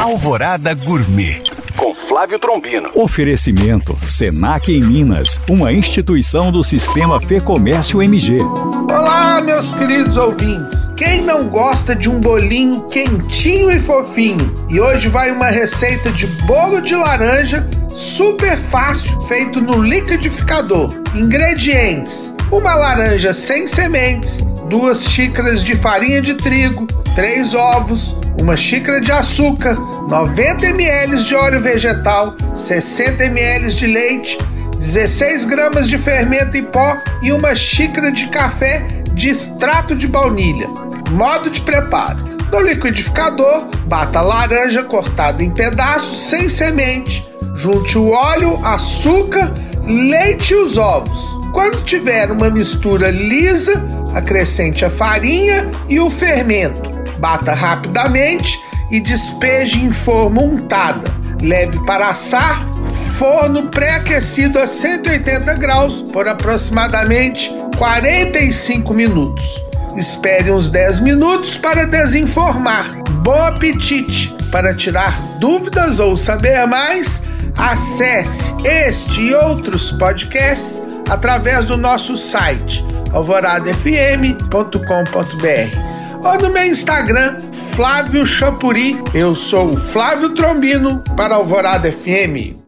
Alvorada Gourmet com Flávio Trombino. Oferecimento Senac em Minas, uma instituição do Sistema Fê Comércio MG. Olá, meus queridos ouvintes. Quem não gosta de um bolinho quentinho e fofinho? E hoje vai uma receita de bolo de laranja super fácil, feito no liquidificador. Ingredientes: uma laranja sem sementes, duas xícaras de farinha de trigo, três ovos, uma xícara de açúcar, 90 ml de óleo vegetal, 60 ml de leite, 16 gramas de fermento em pó e uma xícara de café de extrato de baunilha. Modo de preparo: no liquidificador, bata a laranja cortada em pedaços sem semente, junte o óleo, açúcar, leite e os ovos. Quando tiver uma mistura lisa, acrescente a farinha e o fermento. Bata rapidamente e despeje em forma untada. Leve para assar, forno pré-aquecido a 180 graus por aproximadamente 45 minutos. Espere uns 10 minutos para desenformar. Bom apetite! Para tirar dúvidas ou saber mais, acesse este e outros podcasts através do nosso site alvoradafm.com.br ou no meu Instagram, Flávio Chapuri. Eu sou o Flávio Trombino para Alvorada FM.